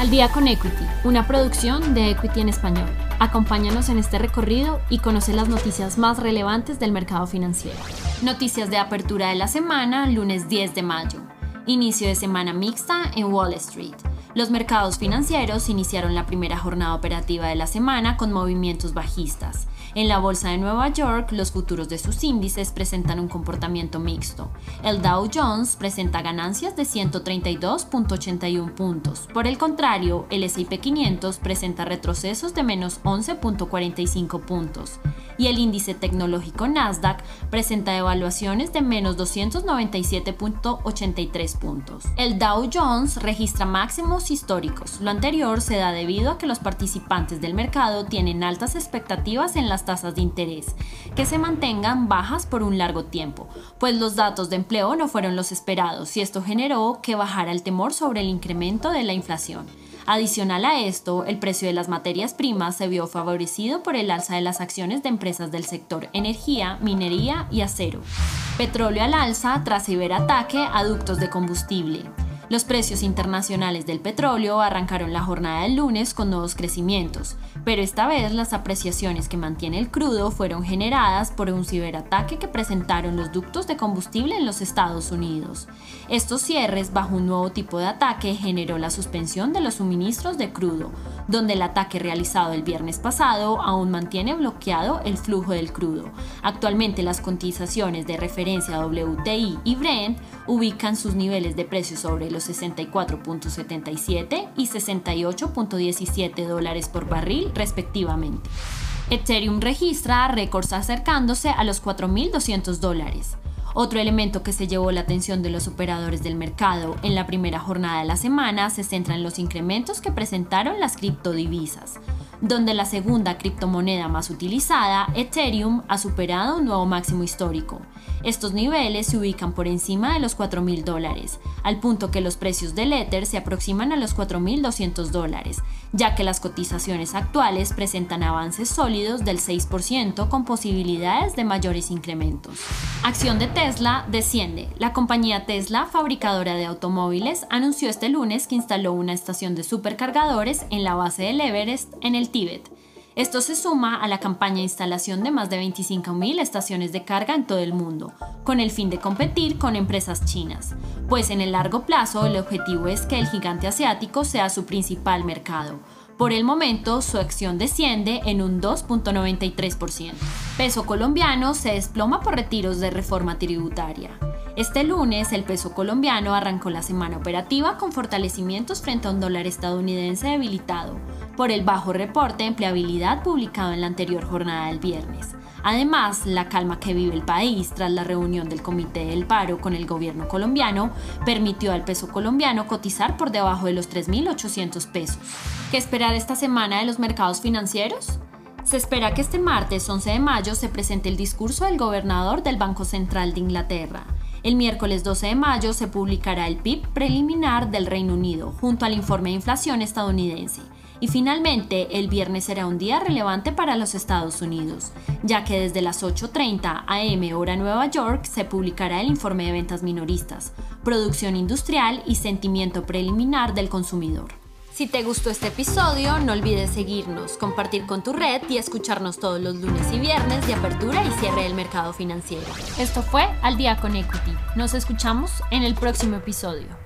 Al día con Equity, una producción de Equity en español. Acompáñanos en este recorrido y conoce las noticias más relevantes del mercado financiero. Noticias de apertura de la semana, lunes 10 de mayo. Inicio de semana mixta en Wall Street. Los mercados financieros iniciaron la primera jornada operativa de la semana con movimientos bajistas. En la bolsa de Nueva York, los futuros de sus índices presentan un comportamiento mixto. El Dow Jones presenta ganancias de 132.81 puntos. Por el contrario, el S&P 500 presenta retrocesos de menos 11.45 puntos. Y el índice tecnológico Nasdaq presenta evaluaciones de menos 297.83 puntos. El Dow Jones registra máximos históricos. Lo anterior se da debido a que los participantes del mercado tienen altas expectativas en las tasas de interés, que se mantengan bajas por un largo tiempo, pues los datos de empleo no fueron los esperados y esto generó que bajara el temor sobre el incremento de la inflación. Adicional a esto, el precio de las materias primas se vio favorecido por el alza de las acciones de empresas del sector energía, minería y acero. Petróleo al alza tras ciberataque a ductos de combustible. Los precios internacionales del petróleo arrancaron la jornada del lunes con nuevos crecimientos, pero esta vez las apreciaciones que mantiene el crudo fueron generadas por un ciberataque que presentaron los ductos de combustible en los Estados Unidos. Estos cierres bajo un nuevo tipo de ataque generó la suspensión de los suministros de crudo, donde el ataque realizado el viernes pasado aún mantiene bloqueado el flujo del crudo. Actualmente las cotizaciones de referencia WTI y Brent ubican sus niveles de precios sobre los 64.77 y 68.17 dólares por barril respectivamente. Ethereum registra récords acercándose a los 4.200 dólares. Otro elemento que se llevó la atención de los operadores del mercado en la primera jornada de la semana se centra en los incrementos que presentaron las criptodivisas donde la segunda criptomoneda más utilizada, Ethereum, ha superado un nuevo máximo histórico. Estos niveles se ubican por encima de los 4.000 dólares, al punto que los precios del Ether se aproximan a los 4.200 dólares, ya que las cotizaciones actuales presentan avances sólidos del 6% con posibilidades de mayores incrementos. Acción de Tesla desciende. La compañía Tesla, fabricadora de automóviles, anunció este lunes que instaló una estación de supercargadores en la base del Everest en el Tíbet. Esto se suma a la campaña de instalación de más de 25.000 estaciones de carga en todo el mundo, con el fin de competir con empresas chinas, pues en el largo plazo el objetivo es que el gigante asiático sea su principal mercado. Por el momento, su acción desciende en un 2.93%. Peso colombiano se desploma por retiros de reforma tributaria. Este lunes, el peso colombiano arrancó la semana operativa con fortalecimientos frente a un dólar estadounidense debilitado, por el bajo reporte de empleabilidad publicado en la anterior jornada del viernes. Además, la calma que vive el país tras la reunión del Comité del Paro con el gobierno colombiano permitió al peso colombiano cotizar por debajo de los 3.800 pesos. ¿Qué esperar esta semana de los mercados financieros? Se espera que este martes 11 de mayo se presente el discurso del gobernador del Banco Central de Inglaterra. El miércoles 12 de mayo se publicará el PIB preliminar del Reino Unido junto al informe de inflación estadounidense. Y finalmente, el viernes será un día relevante para los Estados Unidos, ya que desde las 8.30 am hora Nueva York se publicará el informe de ventas minoristas, producción industrial y sentimiento preliminar del consumidor. Si te gustó este episodio, no olvides seguirnos, compartir con tu red y escucharnos todos los lunes y viernes de apertura y cierre del mercado financiero. Esto fue Al Día con Equity. Nos escuchamos en el próximo episodio.